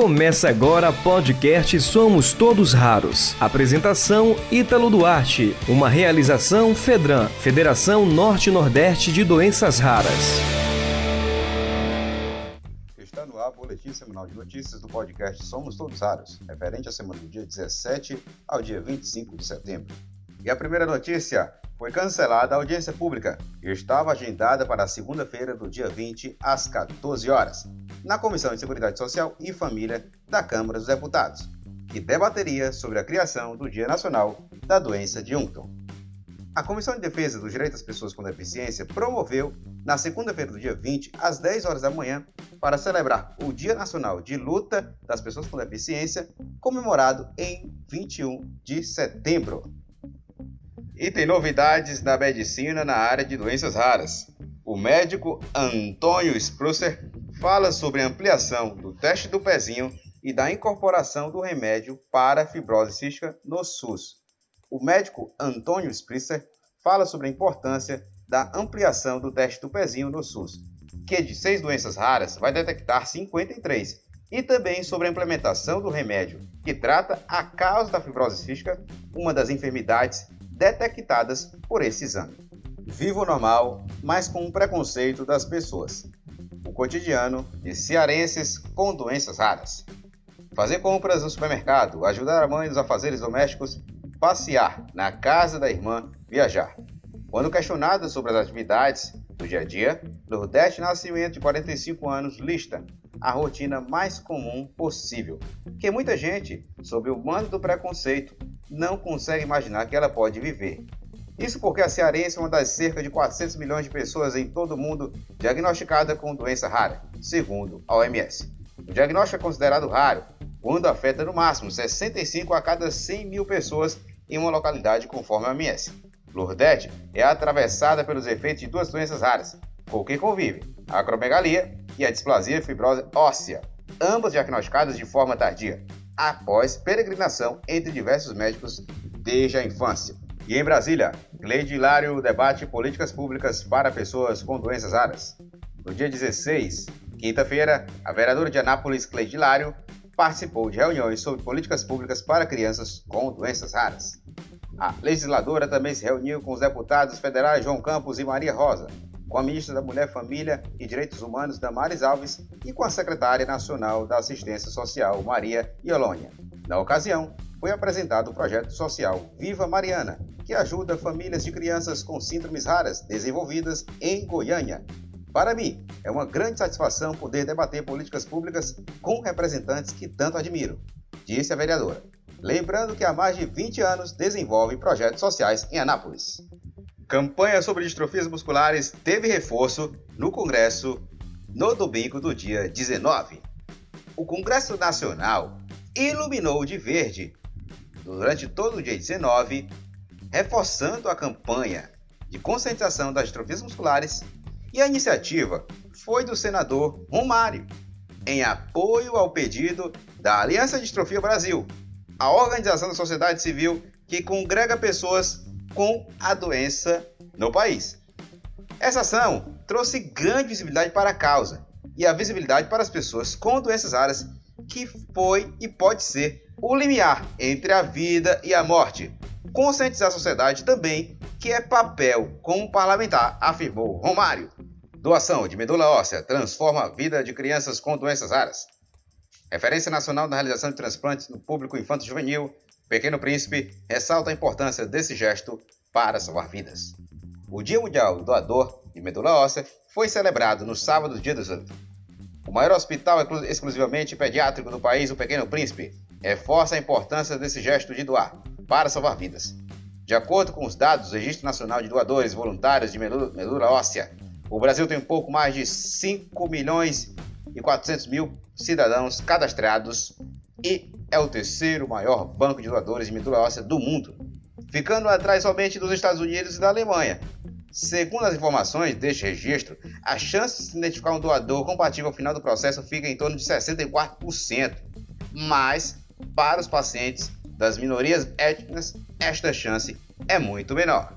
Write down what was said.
Começa agora podcast Somos Todos Raros. Apresentação Ítalo Duarte. Uma realização Fedran, Federação Norte-Nordeste de Doenças Raras. Está no ar o boletim semanal de notícias do podcast Somos Todos Raros, referente à semana do dia 17 ao dia 25 de setembro. E a primeira notícia: foi cancelada a audiência pública e estava agendada para segunda-feira do dia 20 às 14 horas, na Comissão de Seguridade Social e Família da Câmara dos Deputados, que debateria sobre a criação do Dia Nacional da Doença de Huntington. A Comissão de Defesa dos Direitos das Pessoas com Deficiência promoveu, na segunda-feira do dia 20, às 10 horas da manhã, para celebrar o Dia Nacional de Luta das Pessoas com Deficiência, comemorado em 21 de setembro. E tem novidades na medicina na área de doenças raras. O médico Antônio Sprusser fala sobre a ampliação do teste do pezinho e da incorporação do remédio para fibrose cística no SUS. O médico Antônio Spritzer fala sobre a importância da ampliação do teste do pezinho no SUS, que de seis doenças raras vai detectar 53, e também sobre a implementação do remédio que trata a causa da fibrose cística, uma das enfermidades detectadas por esse exame. Vivo normal, mas com um preconceito das pessoas. O cotidiano de cearenses com doenças raras. Fazer compras no supermercado, ajudar a mãe nos afazeres domésticos, passear na casa da irmã, viajar. Quando questionada sobre as atividades do dia a dia, Lourdete Nascimento, de 45 anos, lista a rotina mais comum possível, que muita gente, sob o mando do preconceito, não consegue imaginar que ela pode viver. Isso porque a cearense é uma das cerca de 400 milhões de pessoas em todo o mundo diagnosticada com doença rara, segundo a OMS. O diagnóstico é considerado raro quando afeta no máximo 65 a cada 100 mil pessoas em uma localidade, conforme a OMS. Lourdete é atravessada pelos efeitos de duas doenças raras, com que convive a acromegalia e a displasia fibrose óssea, ambas diagnosticadas de forma tardia, após peregrinação entre diversos médicos desde a infância. E em Brasília, Cleide Hilário debate políticas públicas para pessoas com doenças raras. No dia 16, quinta-feira, a vereadora de Anápolis, Cleide Hilário, participou de reuniões sobre políticas públicas para crianças com doenças raras. A legisladora também se reuniu com os deputados federais João Campos e Maria Rosa, com a ministra da Mulher, Família e Direitos Humanos, Damares Alves, e com a secretária nacional da Assistência Social, Maria Iolônia. Na ocasião, foi apresentado o projeto social Viva Mariana, que ajuda famílias de crianças com síndromes raras desenvolvidas em Goiânia. Para mim, é uma grande satisfação poder debater políticas públicas com representantes que tanto admiro, disse a vereadora. Lembrando que há mais de 20 anos desenvolve projetos sociais em Anápolis. Campanha sobre distrofias musculares teve reforço no Congresso no domingo do dia 19. O Congresso Nacional iluminou de verde durante todo o dia 19, reforçando a campanha de conscientização das distrofias musculares e a iniciativa foi do senador Romário, em apoio ao pedido da Aliança Distrofia Brasil, a organização da sociedade civil que congrega pessoas com a doença no país. Essa ação trouxe grande visibilidade para a causa e a visibilidade para as pessoas com doenças raras, que foi e pode ser o limiar entre a vida e a morte. Conscientizar a sociedade também, que é papel como parlamentar, afirmou Romário. Doação de medula óssea transforma a vida de crianças com doenças raras. Referência nacional na realização de transplantes no público infanto-juvenil, Pequeno Príncipe ressalta a importância desse gesto para salvar vidas. O Dia Mundial do Doador de Medula Óssea foi celebrado no sábado, dia 18. O maior hospital exclusivamente pediátrico do país, o Pequeno Príncipe, reforça a importância desse gesto de doar para salvar vidas. De acordo com os dados do Registro Nacional de Doadores Voluntários de Medula, Óssea, o Brasil tem um pouco mais de 5 milhões e 400 mil cidadãos cadastrados e é o terceiro maior banco de doadores de medula óssea do mundo, ficando atrás somente dos Estados Unidos e da Alemanha. Segundo as informações deste registro, a chance de se identificar um doador compatível ao final do processo fica em torno de 64%. Mas, para os pacientes das minorias étnicas, esta chance é muito menor.